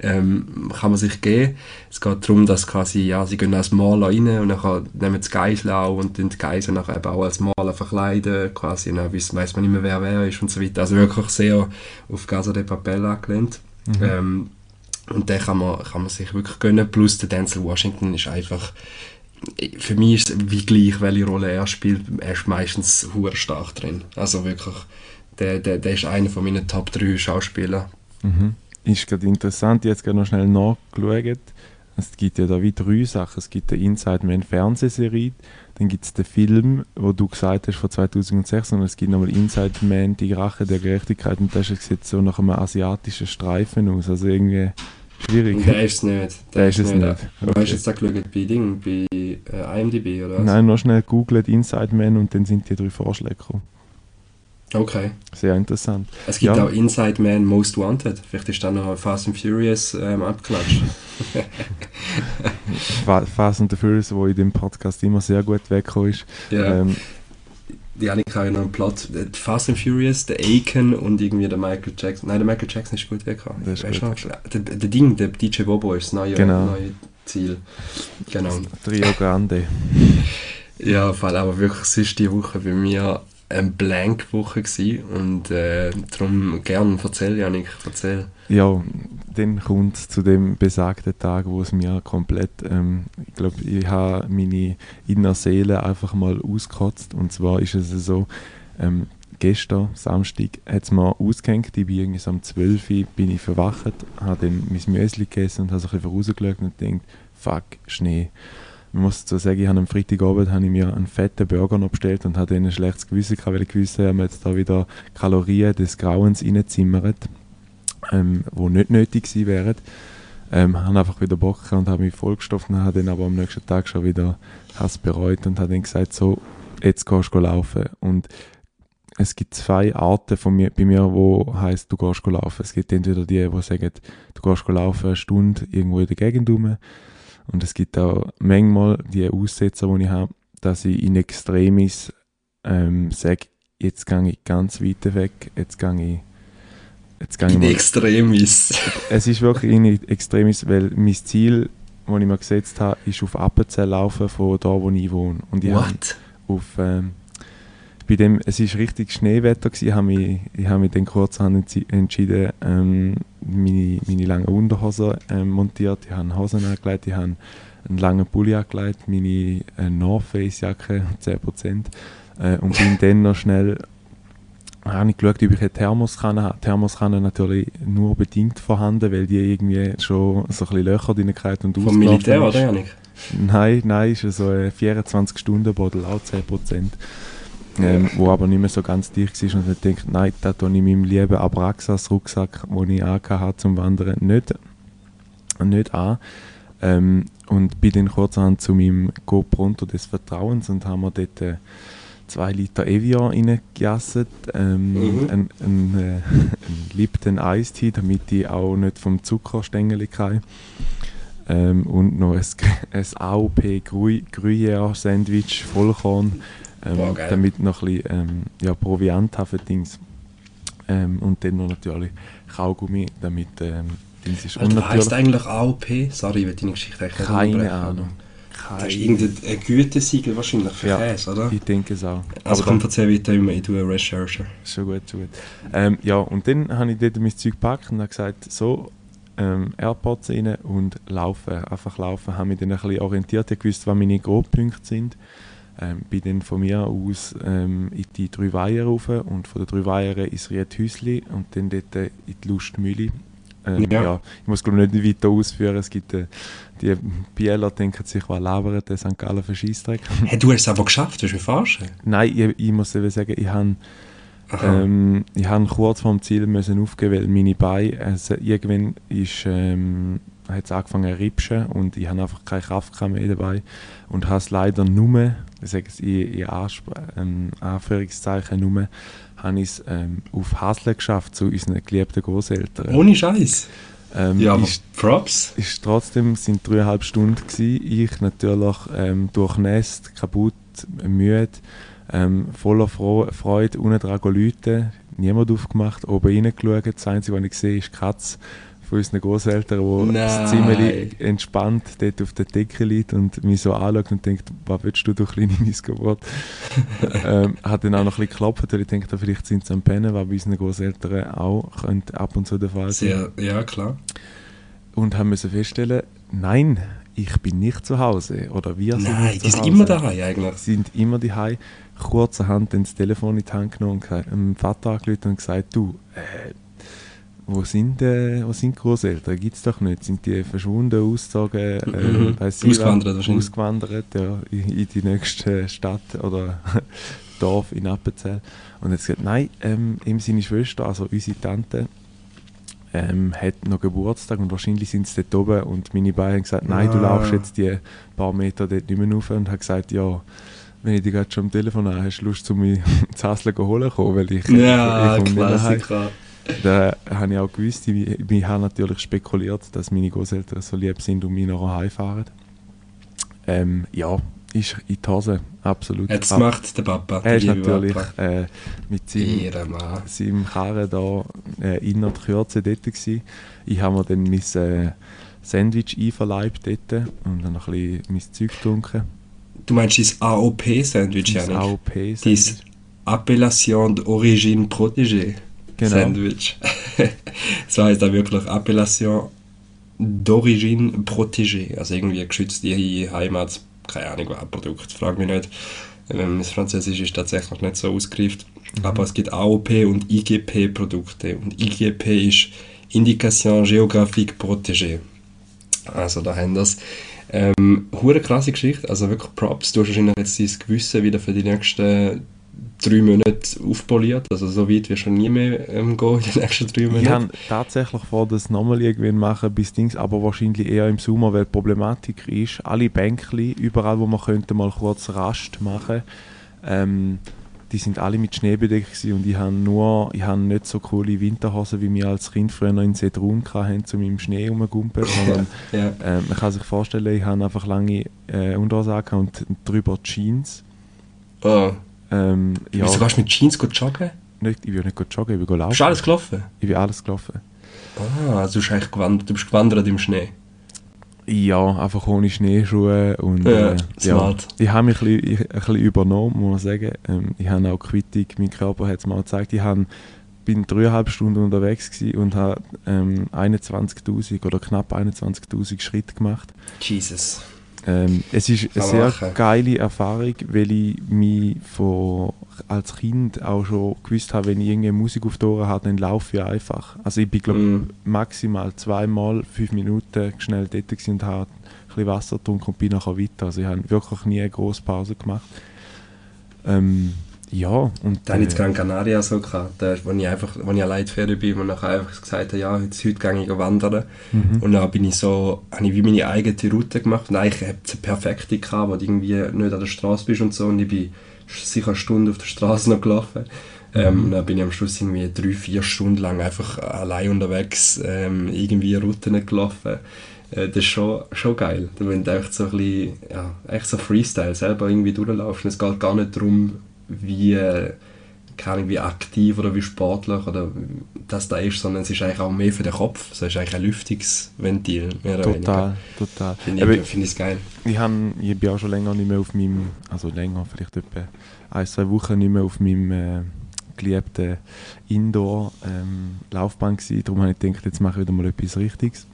ähm, kann man sich geben. Es geht darum, dass quasi, ja, sie gehen als Maler rein und dann nehmen sie Geisel auch und den Geisel nachher eben auch als Maler verkleiden, quasi, dann weiss, weiss man nicht mehr, wer wer ist und so weiter. Also wirklich sehr auf Casa de Papel angelehnt. Ähm, und den kann man, kann man sich wirklich gönnen. Plus der Denzel Washington ist einfach, für mich ist es wie gleich, welche Rolle er spielt. Er ist meistens hure stark drin. Also wirklich, der, der, der ist einer von meinen Top 3 Schauspieler. Mhm. Ist gerade interessant, jetzt gerade noch schnell nachgeschaut. Es gibt ja da wie drei Sachen. Es gibt eine Inside Man Fernsehserie, dann gibt es den Film, wo du gesagt hast, von 2006, und es gibt nochmal Inside Man, die Rache der Gerechtigkeit, und das sieht so nach einem asiatischen Streifen aus. Also irgendwie schwierig. Der ist es nicht. Der ist es nicht. Du Okay. hast jetzt da geschaut bei Ding, bei äh, IMDb oder was? Nein, noch schnell googelt Inside Man und dann sind die drei Vorschläge gekommen. Okay. Sehr interessant. Es gibt Ja. auch Inside Man Most Wanted. Vielleicht ist da noch Fast and Furious ähm, abgeklatscht. Fa- Fast and the Furious, wo in dem Podcast immer sehr gut weggekommen ist. Ja. Ähm, Die ich noch einen Plot. Fast and Furious, der Aiken und irgendwie der Michael Jackson. Nein, der Michael Jackson ist gut weggekommen. Der der, der Ding, der DJ Bobo ist das neue, Genau. neue Ziel. Genau. Trio Grande. Ja, Fall, aber wirklich, es ist die Woche bei mir eine Blank-Woche gewesen und äh, darum gern erzähl, Janik, erzähl. Ja, dann kommt zu dem besagten Tag, wo es mir komplett, ähm, ich glaube, ich habe meine innere Seele einfach mal ausgekotzt. Und zwar ist es so, ähm, gestern, Samstag, hat es mir ausgehängt. Ich bin irgendwie so um 12 Uhr bin ich verwacht, habe dann mein Müsli gegessen und habe so ein bisschen rausgeschaut und gedacht, fuck, Schnee. Ich muss dazu sagen, ich habe am Freitagabend habe ich mir einen fetten Burger noch bestellt und hatte dann ein schlechtes Gewissen weil ich gewusst habe, jetzt da wieder Kalorien des Grauens reinzimmert ähm, wo nicht nötig gewesen wären. Ähm, habe einfach wieder Bock gehabt und habe mich vollgestopft und habe dann aber am nächsten Tag schon wieder Hass bereut und habe dann gesagt, so, jetzt gehst du laufen. Und es gibt zwei Arten von mir, bei mir, wo heißt du gehst laufen. Es gibt entweder die, die sagen, du gehst laufen eine Stunde irgendwo in der Gegend rum. Und es gibt auch manchmal die Aussetzer, die ich habe, dass ich in Extremis ähm, sage, jetzt gehe ich ganz weit weg, jetzt gehe ich jetzt In mal Extremis. es ist wirklich in Extremis, weil mein Ziel, das ich mir gesetzt habe, ist auf Appenzell laufen, von da, wo ich wohne. Und ich What? auf, ähm, bei dem, es ist richtig Schneewetter gewesen, ich habe mich, ich habe mich dann kurzerhand entschieden, ähm, meine, meine langen Unterhosen ähm, montiert, ich habe Hosen angelegt, ich habe einen langen Pulli angelegt, meine äh, North Face Jacke, 10%, äh, und bin dann noch schnell habe ich geschaut, ob ich eine Thermoskanne habe. Thermoskanne natürlich nur bedingt vorhanden, weil die irgendwie schon so ein bisschen Löcher gehabt und Vom Militär, ist. oder Janik? Nein, nein, ist so ein 24-Stunden-Bodel, auch 10%. Ähm, wo aber nicht mehr so ganz dicht war und ich denke, nein, da tue ich meinem lieben Abraxas-Rucksack, den ich angehabt zum Wandern, nicht, nicht an. Ähm, und bin dann kurzerhand zu meinem GoPronto des Vertrauens und haben mir dort äh, zwei Liter Evian reingejasset, ähm, Mhm. ein, ein, äh, ein Lipton Tea, damit ich auch nicht vom Zuckerstängel kriege. Ähm, und noch ein, ein AOP Gruyère Sandwich Vollkorn, ähm, Boah, damit noch ein bisschen ähm, ja, Proviant habe Dings. Ähm, und dann noch natürlich Kaugummi, damit ähm, Dings ist. Und Was heisst eigentlich AOP? Sorry, ich will deine Geschichte eigentlich keine Ahnung. Das ist irgendein Gütesiegel wahrscheinlich für Ja. Käse, oder? ich denke es auch. Also Aber komm, erzähl weiter, ich tue eine Recherche. Schon gut, schon gut. Ähm, ja, und dann habe ich dort mein Zeug gepackt und habe gesagt, so, ähm, Airpods rein und laufen, einfach laufen. Habe mich dann ein bisschen orientiert, ich gewusst, was meine Grobpunkte sind. Ähm, bin dann von mir aus ähm, in die drei Weiher rauf und von den drei Weiher ins Riethäusli und dann dort in die Lustmühle. Ähm, Ja. ja. ich muss glaube nicht weiter ausführen, es gibt äh, die Bieler denken sich, was labern der St. Gallen für Scheissdreck. Hey, du hast es aber geschafft, willst du mich verarschen? Nein, ich, ich muss eben sagen, ich habe ähm, ich habe kurz vor dem Ziel müssen aufgeben, weil meine Beine, also irgendwann ist, ähm, hat es angefangen zu ripschen und ich habe einfach keine Kraft mehr dabei und habe es leider nur, ich sage es in, in ähm, Anführungszeichen nur, habe ich es ähm, auf Hasle geschafft zu unseren geliebten Großeltern. Ohne Scheiß. Ähm, Ja, ist, Props. ist trotzdem sind dreieinhalb Stunden gewesen. Ich natürlich ähm, durchnässt, kaputt, müde, ähm, voller Fro Freude, unten dran läuten, niemand aufgemacht, oben reingeschaut. Das Einzige, was ich sehe, ist die Katze von unseren Großeltern, die das Nein. ziemlich entspannt dort auf der Decke liegt und mich so anschaut und denkt, was willst du, du kleine Missgeburt? ähm, hat dann auch noch ein bisschen geklopft, weil ich denke, vielleicht sind sie am Pennen, was bei unseren Großeltern auch könnte ab und zu der Fall sein Sehr, ja, klar. und haben müssen feststellen, nein, ich bin nicht zu Hause oder wir sind Nein, die sind immer daheim eigentlich. Sind immer daheim. Kurzerhand dann das Telefon in die Hand genommen und dem Vater angerufen und gesagt, du, äh, wo sind, äh, wo sind die Großeltern? Gibt es doch nicht. Sind die verschwunden, ausgezogen, äh, Mhm. ich was? Ausgewandert wahrscheinlich. Ausgewandert, ja, in, in die nächste Stadt oder Dorf in Appenzell. Und er hat gesagt, nein, ähm, ihm seine Schwester, also unsere Tante, ähm, hat noch Geburtstag und wahrscheinlich sind sie dort oben und meine Beine haben gesagt, nein, du Ah. laufst jetzt die paar Meter dort nicht mehr rauf und hat gesagt, ja, wenn ich dich gerade schon am Telefon habe, hast du Lust, zu mir zu Hasle holen kommen, weil ich, Ja, ich, ich nicht. Klassiker. Da habe ich auch gewusst, ich, ich habe natürlich spekuliert, dass meine Großeltern so lieb sind und mich nachher heimfahren. Ähm, ja, ist in die Hose, absolut. Jetzt Ab- macht der Papa. er ist natürlich Papa. äh, mit seinem, seinem Karren da äh, in der Kürze dort gewesen. Ich habe mir dann mein äh, Sandwich einverleibt dort und dann noch ein bisschen mein Zeug getrunken. Du meinst das AOP-Sandwich, Das Janik? AOP Dies Sandwich. Appellation d'origine protégée Genau. Sandwich. so heißt da wirklich Appellation d'origine protégée. Also irgendwie geschützte Heimat, keine Ahnung, was ein Produkt, frag mich nicht. Ähm, das Französisch ist tatsächlich nicht so ausgereift. Aber es gibt AOP und IGP-Produkte. Und IGP ist Indication Géographique Protégée. Also da haben das. Ähm, hure krasse Geschichte, also wirklich Props. Du hast wahrscheinlich jetzt dein Gewissen wieder für die nächsten drei Monate aufpoliert. Also so weit wirst du nie mehr ähm, gehen in den nächsten drei Ich Monaten. habe tatsächlich vor, das nochmal irgendwann machen bis Dings, aber wahrscheinlich eher im Sommer, weil die Problematik ist, alle Bänkli, überall wo man könnte mal kurz Rast machen, ähm, die sind alle mit Schnee bedeckt und ich habe nur, ich habe nicht so coole Winterhosen, wie wir als Kind früher noch in Sedrun hatten, um im Schnee rumzugumpen, sondern ja. äh, man kann sich vorstellen, ich habe einfach lange äh, Unterhosen und drüber Jeans. Oh. Ähm, ja, Wieso gehst du mit Jeans gut joggen? nicht, ich bin nicht gut joggen, ich bin laufen. Bist du alles gelaufen? Ich bin alles gelaufen. Ah, also du bist eigentlich gewandert, du bist gewandert im Schnee. Ja, einfach ohne Schneeschuhe und Ja, äh, smart. ich habe mich ein bisschen, ein bisschen übernommen, muss man sagen. Ähm, ich habe auch Quittung, mein Körper hat es mal gezeigt, ich habe, bin dreieinhalb Stunden unterwegs und habe ähm, 21'000 oder knapp 21'000 Schritte gemacht. Jesus. Ähm, es ist eine sehr geile Erfahrung, weil ich mich von, als Kind auch schon gewusst habe, wenn ich irgendeine Musik auf die Ohren habe, dann laufe ich einfach. Also ich bin glaube Mm. maximal zweimal fünf Minuten schnell dort und habe ein bisschen Wasser getrunken und bin nachher weiter. Also ich habe wirklich nie eine grosse Pause gemacht. Ähm, ja, und Da habe ich in äh, Gran Canaria so gehabt, da, wo ich einfach, wo ich allein Ferien bin und nachher einfach gesagt habe, ja, heute, heute gehe ich wandern. Mhm. Und dann bin ich so, habe ich wie meine eigene Route gemacht und eigentlich habe ich eine perfekte gehabt, wo du irgendwie nicht an der Straße bist und so und ich bin sicher eine Stunde auf der Straße noch gelaufen. Ähm, und dann bin ich am Schluss irgendwie drei, vier Stunden lang einfach allein unterwegs ähm, irgendwie Routen gelaufen. Äh, das ist schon, schon geil, wenn du einfach so ein bisschen, ja, echt so Freestyle selber irgendwie durchlaufst. Und es geht gar nicht darum, wie, keine Ahnung, wie aktiv oder wie sportlich oder das da ist, sondern es ist eigentlich auch mehr für den Kopf. Es ist eigentlich ein Lüftungsventil, mehr oder total, total. Finde ich, find ich geil. Ich, hab, ich bin auch schon länger nicht mehr auf meinem, also länger, vielleicht etwa ein, zwei Wochen nicht mehr auf meinem äh, geliebten Indoor-Laufbahn gewesen. Darum habe ich gedacht, jetzt mache ich wieder mal etwas Richtiges.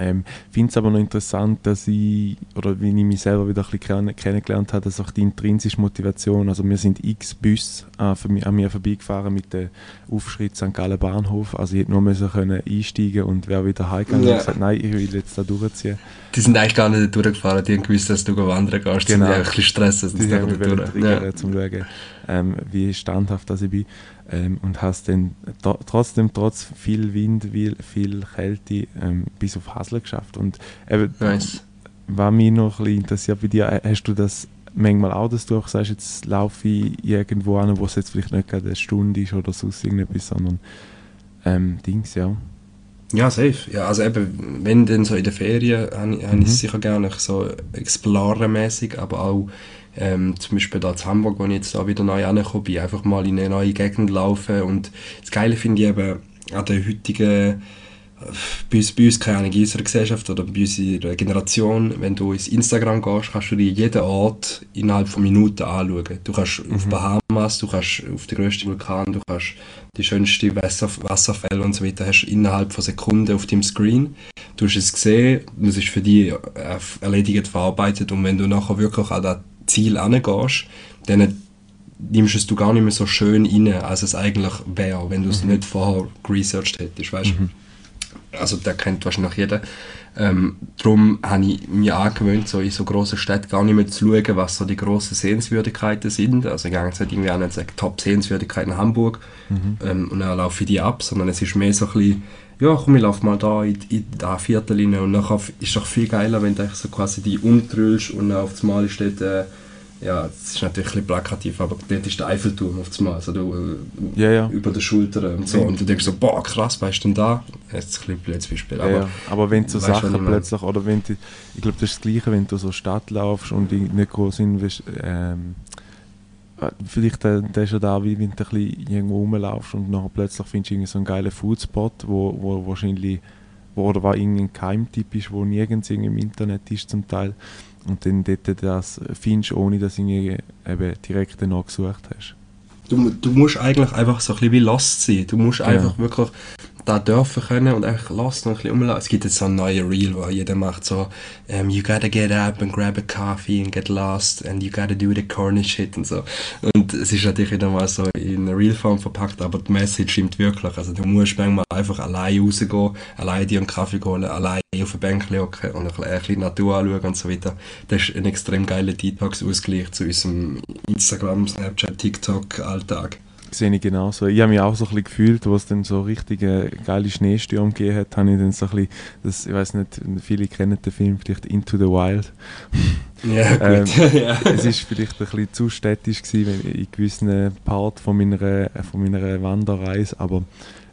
Ähm, finde es aber noch interessant, dass ich, oder wie ich mich selber wieder ein bisschen kenn- kennengelernt habe, dass auch die intrinsische Motivation, also wir sind x Bus äh, mich, an mir vorbeigefahren mit dem Aufschritt St. Gallen Bahnhof, also ich hätte nur müssen können einsteigen und wäre wieder heimgegangen Ja. und gesagt, nein, ich will jetzt da durchziehen. Die sind eigentlich gar nicht durchgefahren, die haben gewusst, dass du wandern gehst. Genau. Die sind einfach ein bisschen Stress, dass Die haben mich durch. wollen triggern, um zu schauen, ähm, wie standhaft das ich bin. Ähm, und hast dann tro- trotzdem, trotz viel Wind, viel, viel Kälte, ähm, bis auf Hasle geschafft. Und eben, Nice. was mich noch ein bisschen interessiert bei dir, äh, hast du das manchmal auch, dass du auch sagst, jetzt laufe ich irgendwo an, wo es jetzt vielleicht nicht gerade eine Stunde ist oder sonst irgendetwas, sondern ähm, Dings, ja. Ja, safe. Ja, also eben, wenn dann so in den Ferien, habe ich, ich Mhm. es sicher gerne so explorenmäßig, aber auch ähm, zum Beispiel da in Hamburg, wo ich jetzt da wieder neu angekommen bin, einfach mal in eine neue Gegend laufen und das Geile finde ich eben an der heutigen bei uns, bei uns, keine Ahnung, in unserer Gesellschaft oder bei unserer Generation, wenn du ins Instagram gehst, kannst du dir jeden Ort innerhalb von Minuten anschauen. Du kannst auf Bahamas, du kannst auf den grössten Vulkan, du kannst die schönsten Wasser, Wasserfälle und so weiter, hast innerhalb von Sekunden auf dem Screen. Du hast es gesehen, es ist für dich äh, erledigt, verarbeitet und wenn du nachher wirklich an das Ziel angehst, dann nimmst du es du gar nicht mehr so schön rein, als es eigentlich wäre, wenn du es nicht vorher researched hättest, weißt du? Also der kennt wahrscheinlich jeder. Ähm, darum habe ich mir angewöhnt, so in so grossen Städten gar nicht mehr zu schauen, was so die grossen Sehenswürdigkeiten sind. Also ich gehe jetzt nicht irgendwie an und sage, Top-Sehenswürdigkeiten Hamburg ähm, und dann laufe ich die ab, sondern es ist mehr so ein bisschen, ja komm, ich laufe mal da in, in da Viertel rein und nachher ist es doch viel geiler, wenn du so quasi die umtrüllst und auf das Mal ist dort, äh, ja, das ist natürlich ein bisschen plakativ, aber dort ist der Eiffelturm auf das Mal, also du, äh, Ja, ja. über der Schulter und so. Und du denkst so, boah, krass, weißt du denn da? Jetzt ist ein bisschen blödes Beispiel, aber ja, aber wenn du so Sachen plötzlich, oder wenn du, ich glaube, das ist das Gleiche, wenn du so Stadt laufst und die nicht groß invest, ähm, äh, vielleicht äh, das ist ja da, wie wenn du ein bisschen irgendwo rumlaufst und nachher plötzlich findest du irgendwie so einen geilen Foodspot, wo, wo wahrscheinlich, wo oder was irgendein Keimtipp ist, wo nirgends im Internet ist zum Teil und dann dort das findest, ohne dass du irgendwie eben direkt danach gesucht hast. Du, du musst eigentlich einfach so ein bisschen wie lost sein. Du musst Genau. einfach wirklich da dürfen können und einfach lost und ein bisschen umlaufen. Es gibt jetzt so ein neues Reel, wo jeder macht so ähm, You gotta get up and grab a coffee and get lost and you gotta do the corny shit und so. Und es ist natürlich wieder mal so in eine Reel-Form verpackt, aber die Message stimmt wirklich. Also du musst manchmal einfach allein rausgehen, allein dir einen Kaffee holen, allein auf ein Bänkchen hocken und ein bisschen, ein bisschen Natur anschauen und so weiter. Das ist ein extrem geiler Detox-Ausgleich zu unserem Instagram, Snapchat, TikTok-Alltag. Sehe ich genauso. Ich habe mich auch so ein bisschen gefühlt, wo es dann so richtige geile Schneestürme gegeben hat, habe ich dann so ein bisschen, das, ich weiß nicht, viele kennen den Film vielleicht Into the Wild. Ja, gut. Ähm, ja. es ist vielleicht ein bisschen zu städtisch gewesen, in gewissen Part von meiner, von meiner Wanderreise, aber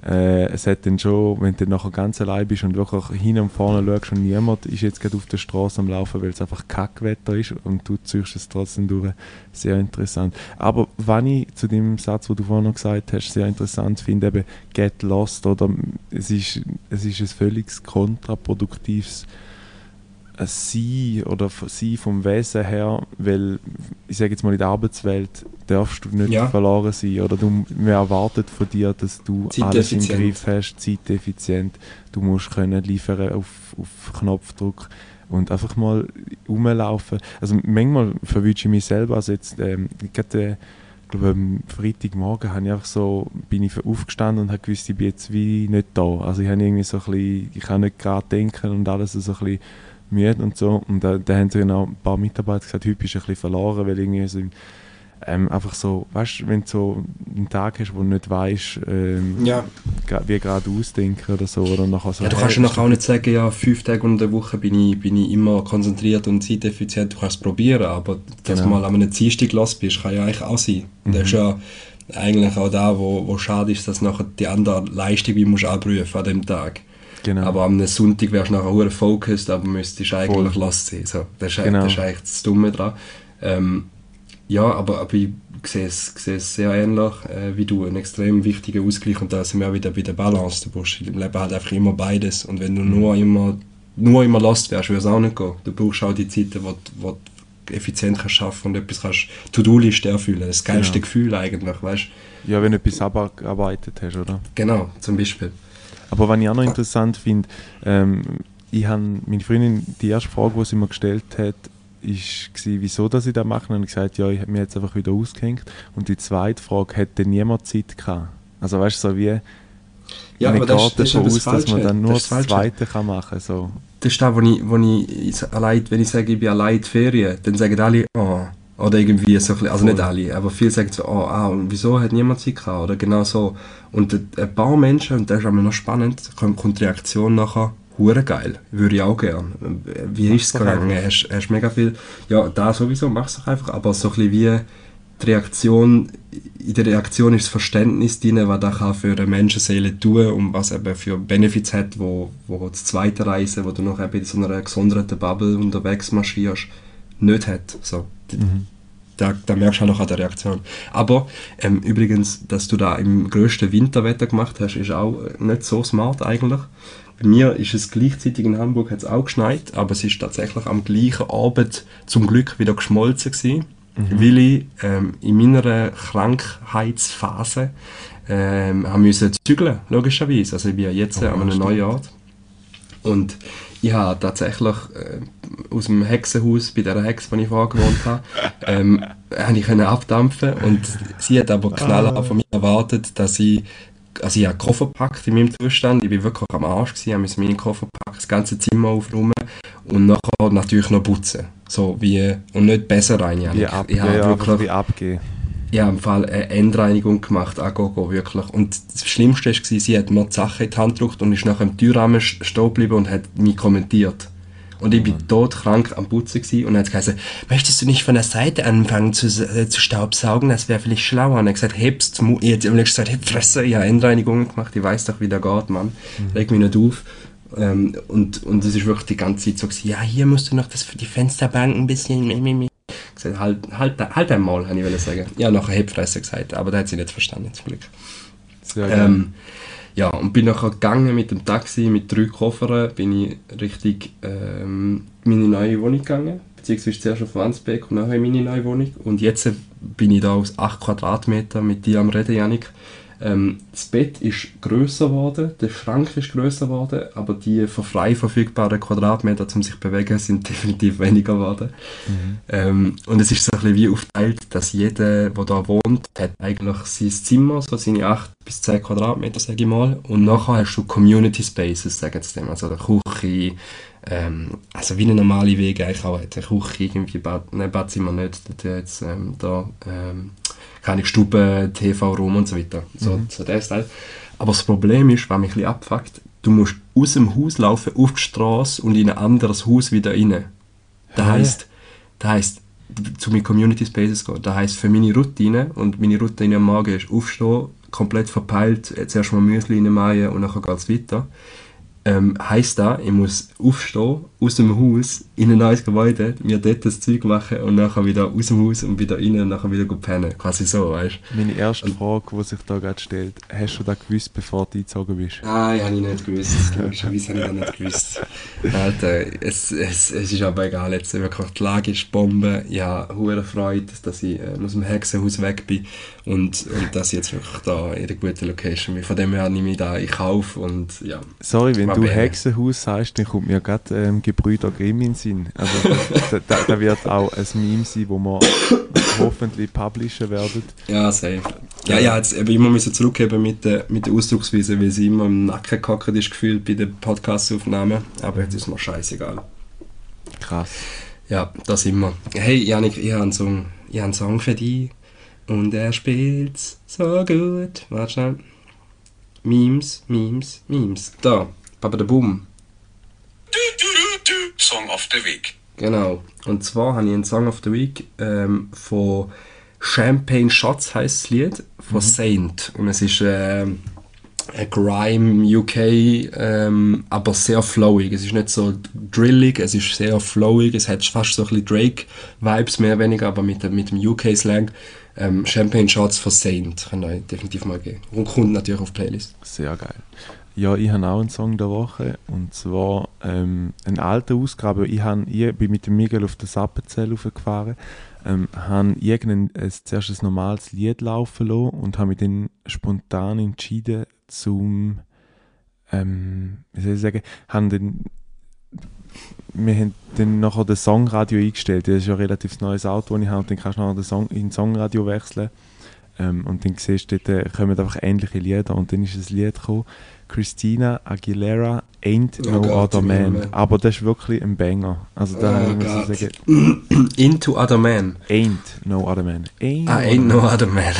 äh, es hat dann schon, wenn du nachher ganz allein bist und wirklich hin und vorne schaust und niemand ist jetzt gerade auf der Straße am Laufen, weil es einfach Kackwetter ist und du ziehst es trotzdem durch, sehr interessant. Aber wenn ich zu dem Satz, den du vorhin noch gesagt hast, sehr interessant finde, eben get lost, oder es ist, es ist ein völlig kontraproduktives ein Sein oder Sein vom Wesen her, weil ich sage jetzt mal in der Arbeitswelt darfst du nicht Ja. verloren sein oder du, man erwartet von dir, dass du alles im. Griff hast, zeiteffizient, du musst können liefern auf, auf Knopfdruck und einfach mal rumlaufen. Also manchmal verwünsche ich mich selber, also jetzt ähm, gerade äh, ich glaube, am Freitagmorgen habe ich einfach so, bin ich aufgestanden und habe gewusst, ich bin jetzt wie nicht da. Also ich habe irgendwie so ein bisschen, ich kann nicht gerade denken und alles so ein bisschen müde und so. Und da, da haben dann auch ein paar Mitarbeiter gesagt, heute bist du ein bisschen verloren, weil irgendwie so, ähm, einfach so, weißt du, wenn du so einen Tag hast, wo du nicht weißt, ähm, Ja. wie gerade ausdenken oder so, oder nachher so, Ja, du kannst ja nachher auch nicht sagen, ja, fünf Tage in der Woche bin ich, bin ich immer konzentriert und zeiteffizient. Du kannst es probieren, aber dass Genau. du mal an einem Dienstag los bist, kann ja eigentlich auch sein. Und Das ist ja eigentlich auch da, wo, wo schade ist, dass nachher die andere Leistung wie musst abrufen an dem Tag. Genau. Aber am Sonntag wärst du nachher hure focused, aber müsstest eigentlich Voll. lost sein. So, das, ist, Genau. das ist eigentlich das Dumme dran. Ähm, ja, aber, aber ich sehe es, sehe es sehr ähnlich äh, wie du. Ein extrem wichtiger Ausgleich und da sind wir auch wieder bei der Balance. Du brauchst im Leben halt einfach immer beides. Und wenn du nur immer, nur immer lost wärst, würde es auch nicht gehen. Du brauchst auch die Zeiten, wo, du- wo du effizient kannst arbeiten und etwas kannst, To-Do-Liste erfüllen. Das geilste Genau. Gefühl eigentlich, weißt ja, wenn du etwas abgearbeitet hast, oder? Genau, zum Beispiel. Aber was ich auch noch interessant finde, ähm, ich habe meine Freundin, die erste Frage, die sie mir gestellt hat, ist gewesen, wieso dass ich das mache. Und ich gesagt, ja, ich habe mich jetzt einfach wieder ausgehängt. Und die zweite Frage, hat denn niemand Zeit gehabt? Also weißt du, so wie, Ja, man das, geht das ist davon das aus, dass man Falsche. dann nur Das das, Falsche. Zweite kann machen so. das ist das, wo ich, wo ich, allein, wenn ich sage, ich bin allein in die Ferien, dann sagen alle, oder irgendwie so also nicht alle, aber viele sagen so, oh, ah, und wieso hat niemand Zeit gehabt, oder genau so. Und ein paar Menschen, und das ist einmal noch spannend, kommt, kommt die Reaktion nachher, hure geil, würde ich auch gern. Wie ist es gegangen? Hast, hast mega viel, ja, da sowieso, mach's doch einfach, aber so ein bisschen wie die Reaktion, in der Reaktion ist das Verständnis drin, was das kann für eine Menschenseele tun und was eben für Benefits hat, wo, wo das zweite Reisen, wo du noch eben in so einer gesonderten Bubble unterwegs marschierst, nicht hat. So. Da, da merkst du auch noch an der Reaktion. Aber ähm, übrigens, dass du da im grössten Winterwetter gemacht hast, ist auch nicht so smart eigentlich. Bei mir ist es gleichzeitig in Hamburg hat's auch geschneit, aber es ist tatsächlich am gleichen Abend zum Glück wieder geschmolzen gewesen, weil ich ähm, in meiner Krankheitsphase ähm, haben müssen zügeln, logischerweise. Also ich bin jetzt äh, an einem neuen Ort. Und ich habe tatsächlich äh, aus dem Hexenhaus, bei der Hex, wo ich vorher gewohnt habe, ähm, habe ich können abdampfen und sie hat aber knallhart von mir erwartet, dass ich also ich habe Koffer gepackt in meinem Zustand, ich bin wirklich am Arsch gewesen, ich musste meinen Koffer packen, das ganze Zimmer aufräumen und nachher natürlich noch putzen. So wie, und nicht besser rein, Wie ab, Ich ja, habe ja, wirklich- aber wie. Ich habe im Fall eine Endreinigung gemacht, an Gogo, wirklich. Und das Schlimmste war, sie hat mir die Sache in die Hand gedrückt und ist nachher im Türrahmen st- stehen geblieben und hat mich kommentiert. Und ich bin todkrank am Putzen gewesen und hat gesagt, möchtest du nicht von der Seite anfangen zu, äh, zu staubsaugen? Das wäre vielleicht schlauer. Und er hat gesagt, hebst, ich hätte am gesagt, heb Fresse, ich habe Endreinigungen gemacht, ich weiß doch, wie der geht, Mann. Reg mich nicht auf. Ähm, und, und es ist wirklich die ganze Zeit so gewesen, ja, hier musst du noch das, die Fensterbank ein bisschen, mi, mi, mi. Gesagt, halt, halt, halt einmal, habe ich wollen sagen. Ja, nachher Hebfresse gesagt, aber da hat sie nicht verstanden, zum Glück. Sehr geil. Ähm, ja, und bin nachher gegangen mit dem Taxi, mit drei Koffern, bin ich Richtung ähm, meine neue Wohnung gegangen, beziehungsweise zuerst auf Wandsbek und nachher in meine neue Wohnung. Und jetzt bin ich da aus 8 Quadratmetern mit dir am Reden, Janik. Ähm, das Bett ist grösser geworden, der Schrank ist grösser geworden, aber die für frei verfügbaren Quadratmeter, um sich zu bewegen, sind definitiv weniger geworden. Ähm, und es ist so ein bisschen wie aufgeteilt, dass jeder, der da wohnt, hat eigentlich sein Zimmer, so seine 8 bis 10 Quadratmeter, sage ich mal. Und nachher hast du Community Spaces, sagen sie dem. Also eine Küche, ähm, also wie eine normale Wege eigentlich auch hat. Eine Küche, irgendwie Bad, nein, Badzimmer nicht, da, jetzt, ähm, da ähm, keine Stube, TV-Raum und so weiter. So, so der Teil. Aber das Problem ist, was mich ein bisschen abfuckt, du musst aus dem Haus laufen, auf die Straße und in ein anderes Haus wieder rein. Das heisst, Das heisst, zu meinen Community Spaces gehen. Das heisst, für meine Routine, und meine Routine am Morgen ist aufstehen, komplett verpeilt, zuerst mal Müsli reinmachen und dann geht es weiter ähm, heisst das, ich muss aufstehen, aus dem Haus, in ein neues Gebäude, mir dort das Zeug machen und nachher wieder aus dem Haus und wieder rein und nachher wieder pennen. Quasi so, weißt du? Meine erste und, Frage, die sich da gerade stellt, hast du das gewusst, bevor du eingezogen bist? Nein, habe ich nicht gewusst. Logischerweise habe ich das nicht gewusst. Alter, es, es, es ist aber egal, jetzt wirklich die Lage ist Bombe. Ich habe hohe Freude, dass ich äh, aus dem Hexenhaus weg bin und, und dass ich jetzt wirklich da in einer guten Location bin. Von dem her nehme ich da in Kauf und ja. Sorry, wenn du Hexenhaus sagst, dann kommt mir gerade ähm, Gebrüder Grimm in den Sinn. Also da, da, da, wird auch ein Meme sein, wo wir hoffentlich publishen werden. Ja, safe. Ja, ja, jetzt eben immer müssen zurückgeben mit der, mit der Ausdrucksweise, weil sie immer im Nacken gehackt ist gefühlt bei den Podcast-Aufnahmen. Aber jetzt ist mir scheißegal. Krass. Ja, da sind wir. Hey, Janik, ich habe einen Song, ich habe einen Song für dich. Und er spielt's so gut. Warte schnell. Memes, Memes, Memes. Da. Papa der Boom. Song of the Week. Genau. Und zwar habe ich einen Song of the Week ähm, von Champagne Shots heißt das Lied von mhm. Saint und es ist äh, ein Grime UK, ähm, aber sehr flowig. Es ist nicht so drillig, es ist sehr flowig. Es hat fast so ein bisschen Drake-Vibes mehr oder weniger, aber mit, mit dem UK-Slang. Ähm, Champagne Shots von Saint kann ich definitiv mal geben. Und kommt natürlich auf Playlist. Sehr geil. Ja, ich habe auch einen Song der Woche und zwar ähm, ein alter Ausgabe. Ich, hab, ich bin mit dem Miguel auf der Sappenzell aufgefahren, ähm, habe irgendein ein, zuerst ein normales Lied laufen lassen und habe mich dann spontan entschieden zum, ähm, wie soll ich sagen, haben dann, wir haben dann nachher das Songradio eingestellt. Das ist ja ein relativ neues Auto, das ich habe und dann kannst du nachher den Song, in Songradio wechseln. Ähm, und dann siehst du, dort kommen einfach ähnliche Lieder und dann ist ein Lied gekommen, Christina Aguilera Ain't oh No Gott, Other Man. man. Aber das ist wirklich ein Banger. Also da oh muss ich sagen. Into Other Man. Ain't No Other Man. Ain't ah, Ain't No Other Man.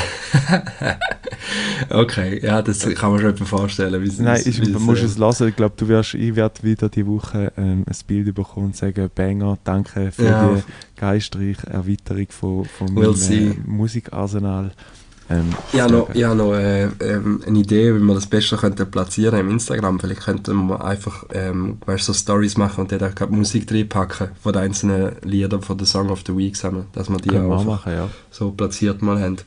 okay, ja, das kann man schon etwas vorstellen. Wie Nein, ich, muss es lassen. Ich glaube, du wirst, ich werde wieder die Woche ähm, ein Bild bekommen und sagen, Banger, danke für ja. die geistreiche Erweiterung von, von meinem we'll äh, Musikarsenal. Ähm, ich habe noch, ich habe noch äh, ähm, eine Idee, wie man das besser könnte platzieren im Instagram. Vielleicht könnten wir einfach ähm, weißt, so Stories machen und dann auch Musik reinpacken von den einzelnen Liedern von der Song of the Week zusammen, dass wir die Können auch machen, ja. so platziert mal haben.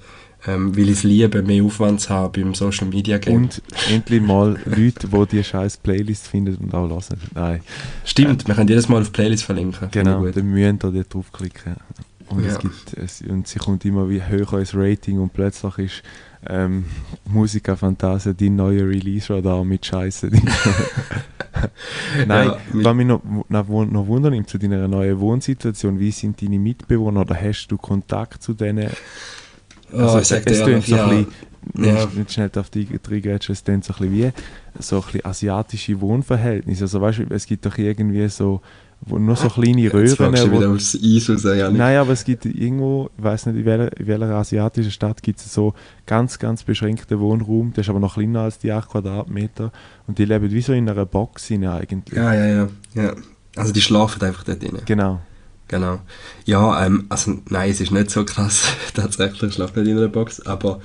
Ähm, weil ich es liebe, mehr Aufwand zu haben beim Social Media Game. Und endlich mal Leute, die die scheiß Playlist finden und auch hören. Nein. Stimmt, wir können jedes Mal auf Playlist verlinken. Genau, dann müssen wir da draufklicken. Und, ja. es gibt, es, und sie kommt immer wie höher als Rating und plötzlich ist ähm, Musica Fantasia die neue Release-Radar mit Scheiße. Nein, ja, was mich noch, noch, noch wundern zu deiner neuen Wohnsituation, wie sind deine Mitbewohner oder hast du Kontakt zu denen? Oh, also, es klingt so ein bisschen, ja. nicht schnell auf die reingrätschen, es klingt so ein bisschen wie so ein bisschen asiatische Wohnverhältnisse. Also weißt du, es gibt doch irgendwie so wo nur so kleine Röhren. Jetzt wo, wieder aufs Eis raus, ja Nein, aber es gibt irgendwo, ich weiß nicht, in welcher, in welcher asiatischen Stadt gibt es so ganz, ganz beschränkten Wohnraum, der ist aber noch kleiner als die 8 Quadratmeter und die leben wie so in einer Box rein eigentlich. Ja, ja, ja, ja. Also die schlafen einfach dort drin. Genau. Genau. Ja, ähm, also nein, es ist nicht so krass, tatsächlich, ich schlafe nicht in einer Box, aber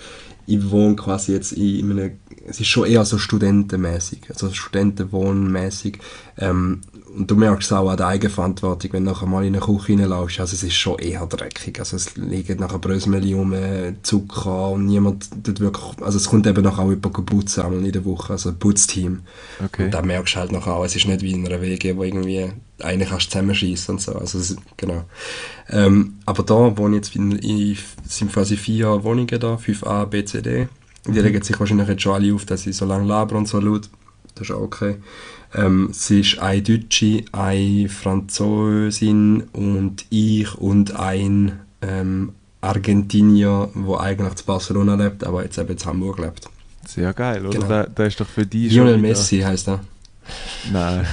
ich wohne quasi jetzt in einem, es ist schon eher so studentenmäßig, also studentenwohnmäßig. Ähm, und du merkst es auch an der Eigenverantwortung, wenn du nachher mal in eine Küche reinläufst, also es ist schon eher dreckig, also es liegen nachher Brösmeli rum, Zucker und niemand tut wirklich, also es kommt eben nachher auch jemand putzen einmal in der Woche, also ein Putzteam. Okay. Und da merkst du halt nachher auch, es ist nicht wie in einer WG, wo irgendwie eine kannst zusammenschießen und so, also ist, genau. Ähm, aber da wohne ich jetzt, in, in, sind quasi vier Wohnungen da, 5a, B, C, D. Die mhm. regen sich wahrscheinlich jetzt schon alle auf, dass ich so lange laber und so laut. Das ist auch okay. Ähm, sie ist eine Deutsche, eine Französin und ich und ein ähm, Argentinier, der eigentlich in Barcelona lebt, aber jetzt eben in Hamburg lebt. Sehr geil, oder? Genau. Da, da ist doch für die Lionel Messi heißt er. Nein.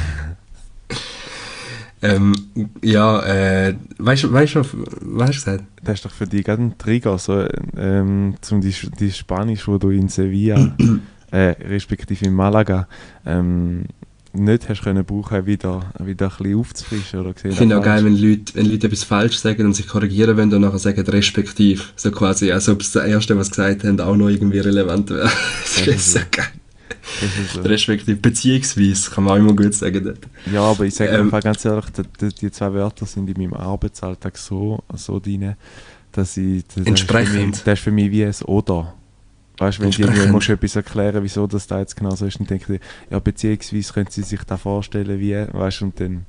ähm, ja, äh, weißt du, weißt du, was hast du gesagt? Das ist doch für die gerade ein Trigger, so, ähm, zum die, die Spanisch, wo du in Sevilla, äh, respektive in Malaga, ähm, nicht hast können brauchen, wieder, wieder ein bisschen aufzufrischen oder gesehen. Ich finde auch geil, wenn Leute, wenn Leute etwas falsch sagen und sich korrigieren wollen und nachher sagen respektiv. So quasi, als ob das Erste, was sie gesagt haben, auch noch irgendwie relevant wäre. das ist so geil. So. Respektiv, beziehungsweise, kann man auch immer gut sagen. Dort. Ja, aber ich sage Ähm, einfach ganz ehrlich, die, die, zwei Wörter sind in meinem Arbeitsalltag so, so drin, dass ich... Das Entsprechend. Ist für mich, das ist für mich wie ein Oder. Weißt du, wenn dir Entsprechend. musst du etwas erklären, wieso das da jetzt genau so ist, dann denke ich, ja, beziehungsweise können sie sich da vorstellen, wie, weißt du, und dann...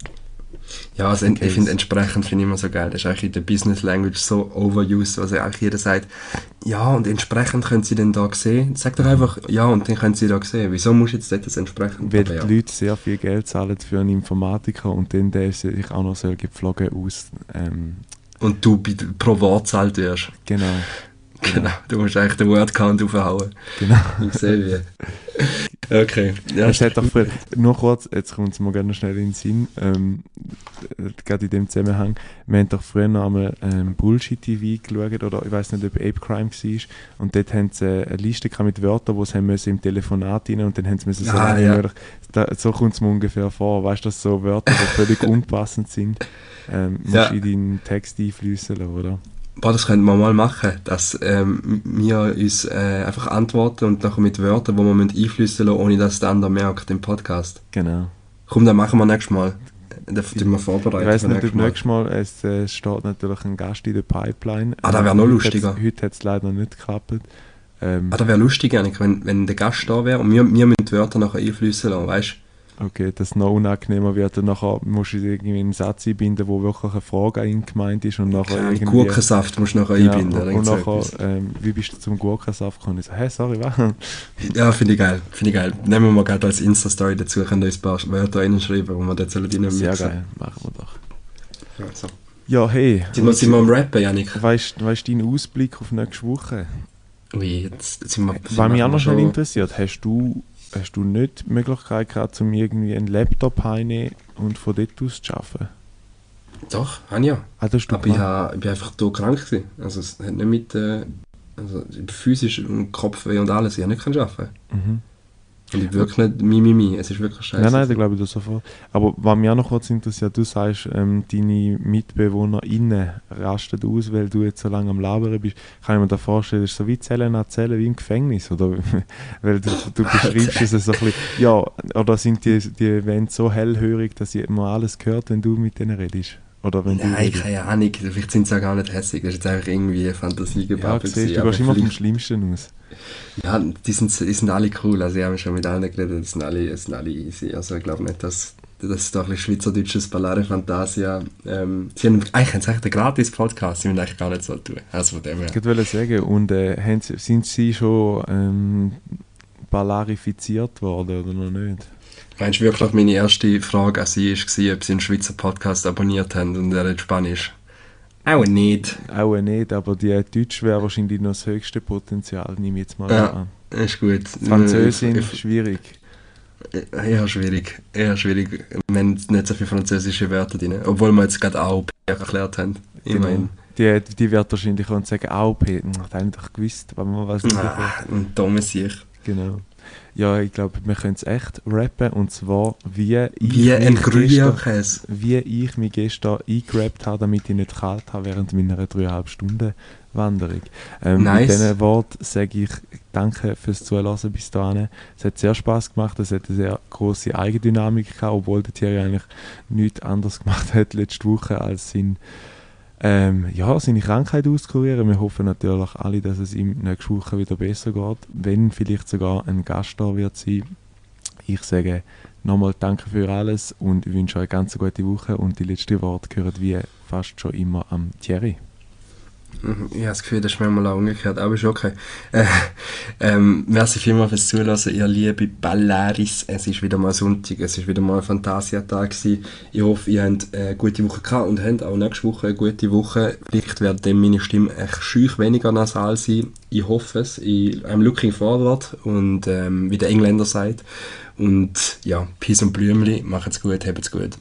Ja, also ich finde entsprechend finde ich immer so geil. Das ist eigentlich in der Business Language so overused, was eigentlich jeder sagt, ja, und entsprechend können sie denn da sehen. Sag doch einfach, ja, und dann können sie da sehen. Wieso muss jetzt dort das entsprechend Weil ja. die Leute sehr viel Geld zahlen für einen Informatiker und dann der sich auch noch so gepflogen aus... Ähm, Und du pro Wort zahlt wirst. genau, Genau. Du musst eigentlich den Wordcount aufhauen. genau. Ich sehe wie. Okay. Ja, Es hat doch früher, nur kurz, jetzt kommt es mir gerne noch schnell in den Sinn, ähm, äh, gerade in dem Zusammenhang, wir haben doch früher noch einmal ähm, Bullshit-TV geschaut, oder ich weiß nicht, ob Ape Crime war, und dort haben sie eine Liste mit Wörtern, die sie haben müssen im Telefonat rein, und dann haben sie müssen so Ah, ja. möglich, da, so kommt es mir ungefähr vor, weißt du, dass so Wörter, die völlig unpassend sind, ähm, musst Ja. du in deinen Text einfließen lassen, oder? Boah, das könnten wir mal machen, dass ähm, wir uns äh, einfach antworten und nachher mit Wörtern, die wir müssen einfließen lassen, ohne dass der andere merkt im Podcast. Genau. Komm, dann machen wir nächstes Mal. Das tun wir vorbereiten. Ich weiß nicht, ob nächstes Mal. es äh, steht natürlich ein Gast in der Pipeline. Ah, das wär noch Ähm, lustiger. Heute hat es leider nicht geklappt. Ähm, Ah, das wäre lustig, Janik, wenn, wenn der Gast da wäre und wir, wir müssen die Wörter nachher einfließen lassen, weißt Okay, dass es noch unangenehmer wird. Und nachher musst du irgendwie einen Satz einbinden, wo wirklich eine Frage an ihn gemeint ist. Und nachher Keine irgendwie... Gurkensaft musst du nachher Ja, einbinden. und, und nachher, ähm, wie bist du zum Gurkensaft gekommen? Ich so, hä, sorry, was? Ja, finde ich geil. Finde ich geil. Nehmen wir mal gerade als Insta-Story dazu, können wir uns ein paar Wörter reinschreiben, wo wir dort sollen rein Sehr geil, machen wir doch. Ja, so. Ja, hey, Sind wir, sind wir am Rappen, Janik? weißt du deinen Ausblick auf nächste Woche? Ui, jetzt sind wir... Was mich auch noch schon- interessiert, hast du, hast du nicht die Möglichkeit gehabt, um irgendwie einen Laptop heimzunehmen und von dort aus zu arbeiten? Doch, habe ich ja. Ah, das Aber ich, gemacht? ha, ich bin einfach da krank gewesen. Also es hat nicht mit... Äh, also physisch und Kopfweh und alles, ich habe nicht arbeiten. Mhm. Und ich wirklich nicht mi, mi, mi. Es ist wirklich scheiße. Nein, nein, da glaube ich das sofort. Aber was mich auch noch kurz interessiert, du sagst, ähm, deine MitbewohnerInnen rasten aus, weil du jetzt so lange am Labern bist. Kann ich mir da vorstellen, das ist so wie Zellen an Zellen wie im Gefängnis, oder? weil du, du beschreibst es so ein bisschen, ja, oder sind die, die Events so hellhörig, dass man alles hört, wenn du mit denen redest? Oder wenn Nein, keine Ahnung. Vielleicht sind sie auch gar nicht hässlich. Das ist jetzt einfach irgendwie eine Fantasie Ja, gebaut. siehst, du gehst immer vom Schlimmsten aus. Ja, die sind, die sind alle cool. Also ich habe schon mit allen geredet, die sind alle, die sind alle easy. Also ich glaube nicht, dass das ist doch ein schweizerdeutsches Ballare Fantasia. Ähm, sie haben eigentlich haben sie einen gratis Podcast, sie müssen eigentlich gar nicht so tun. Also von dem her. Ich wollte sagen, und äh, haben sind sie schon ähm, ballarifiziert worden oder noch nicht? Meinst du wirklich, meine erste Frage an sie war, ob sie einen Schweizer Podcast abonniert haben und er in Spanisch? Auch nicht. Auch nicht, aber die Deutsch wäre wahrscheinlich noch das höchste Potenzial, nehme ich jetzt mal Ja. an. Ist gut. Französin, Ich- ich- schwierig. Eher schwierig. Eher schwierig. Wir haben nicht so viele französische Wörter drin. Obwohl wir jetzt gerade auch erklärt haben. Genau. Die, die wird wahrscheinlich auch sagen, AOP. Hm, Das habe ich doch gewusst, aber man nicht. Ah, ein dummes Ich. Genau. Ja, ich glaube, wir können es echt rappen und zwar wie ich Wie ein mich gestern- wie ich mich gestern eingerappt habe, damit ich nicht kalt habe während meiner dreieinhalb Stunden Wanderung. Ähm, Nice. Mit diesen Worten sage ich danke fürs Zuhören bis dahin. Es hat sehr Spaß gemacht, es hat eine sehr große Eigendynamik gehabt, obwohl der Thierry eigentlich nichts anderes gemacht hat letzte Woche, als sein, ähm, ja, seine Krankheit auskurieren. Wir hoffen natürlich alle, dass es ihm nächste Woche wieder besser geht, wenn vielleicht sogar ein Gast da wird sein. Ich sage nochmal danke für alles und wünsche euch eine ganz gute Woche und die letzten Worte gehören wie fast schon immer am Thierry. Mhm, Ich habe das Gefühl, das ist manchmal auch umgekehrt, aber ist okay. Äh, ähm, merci vielmals fürs Zuhören, ihr liebe Ballaris. Es ist wieder mal Sonntag, es ist wieder mal Fantasia-Tag. Ich hoffe, ihr habt eine gute Woche gehabt und habt auch nächste Woche eine gute Woche. Vielleicht wird dann meine Stimme echt schüch weniger nasal sein. Ich hoffe es. Ich, I'm looking forward und ähm, wie der Engländer sagt. Und ja, Peace und Blümli, macht's gut, habt's gut.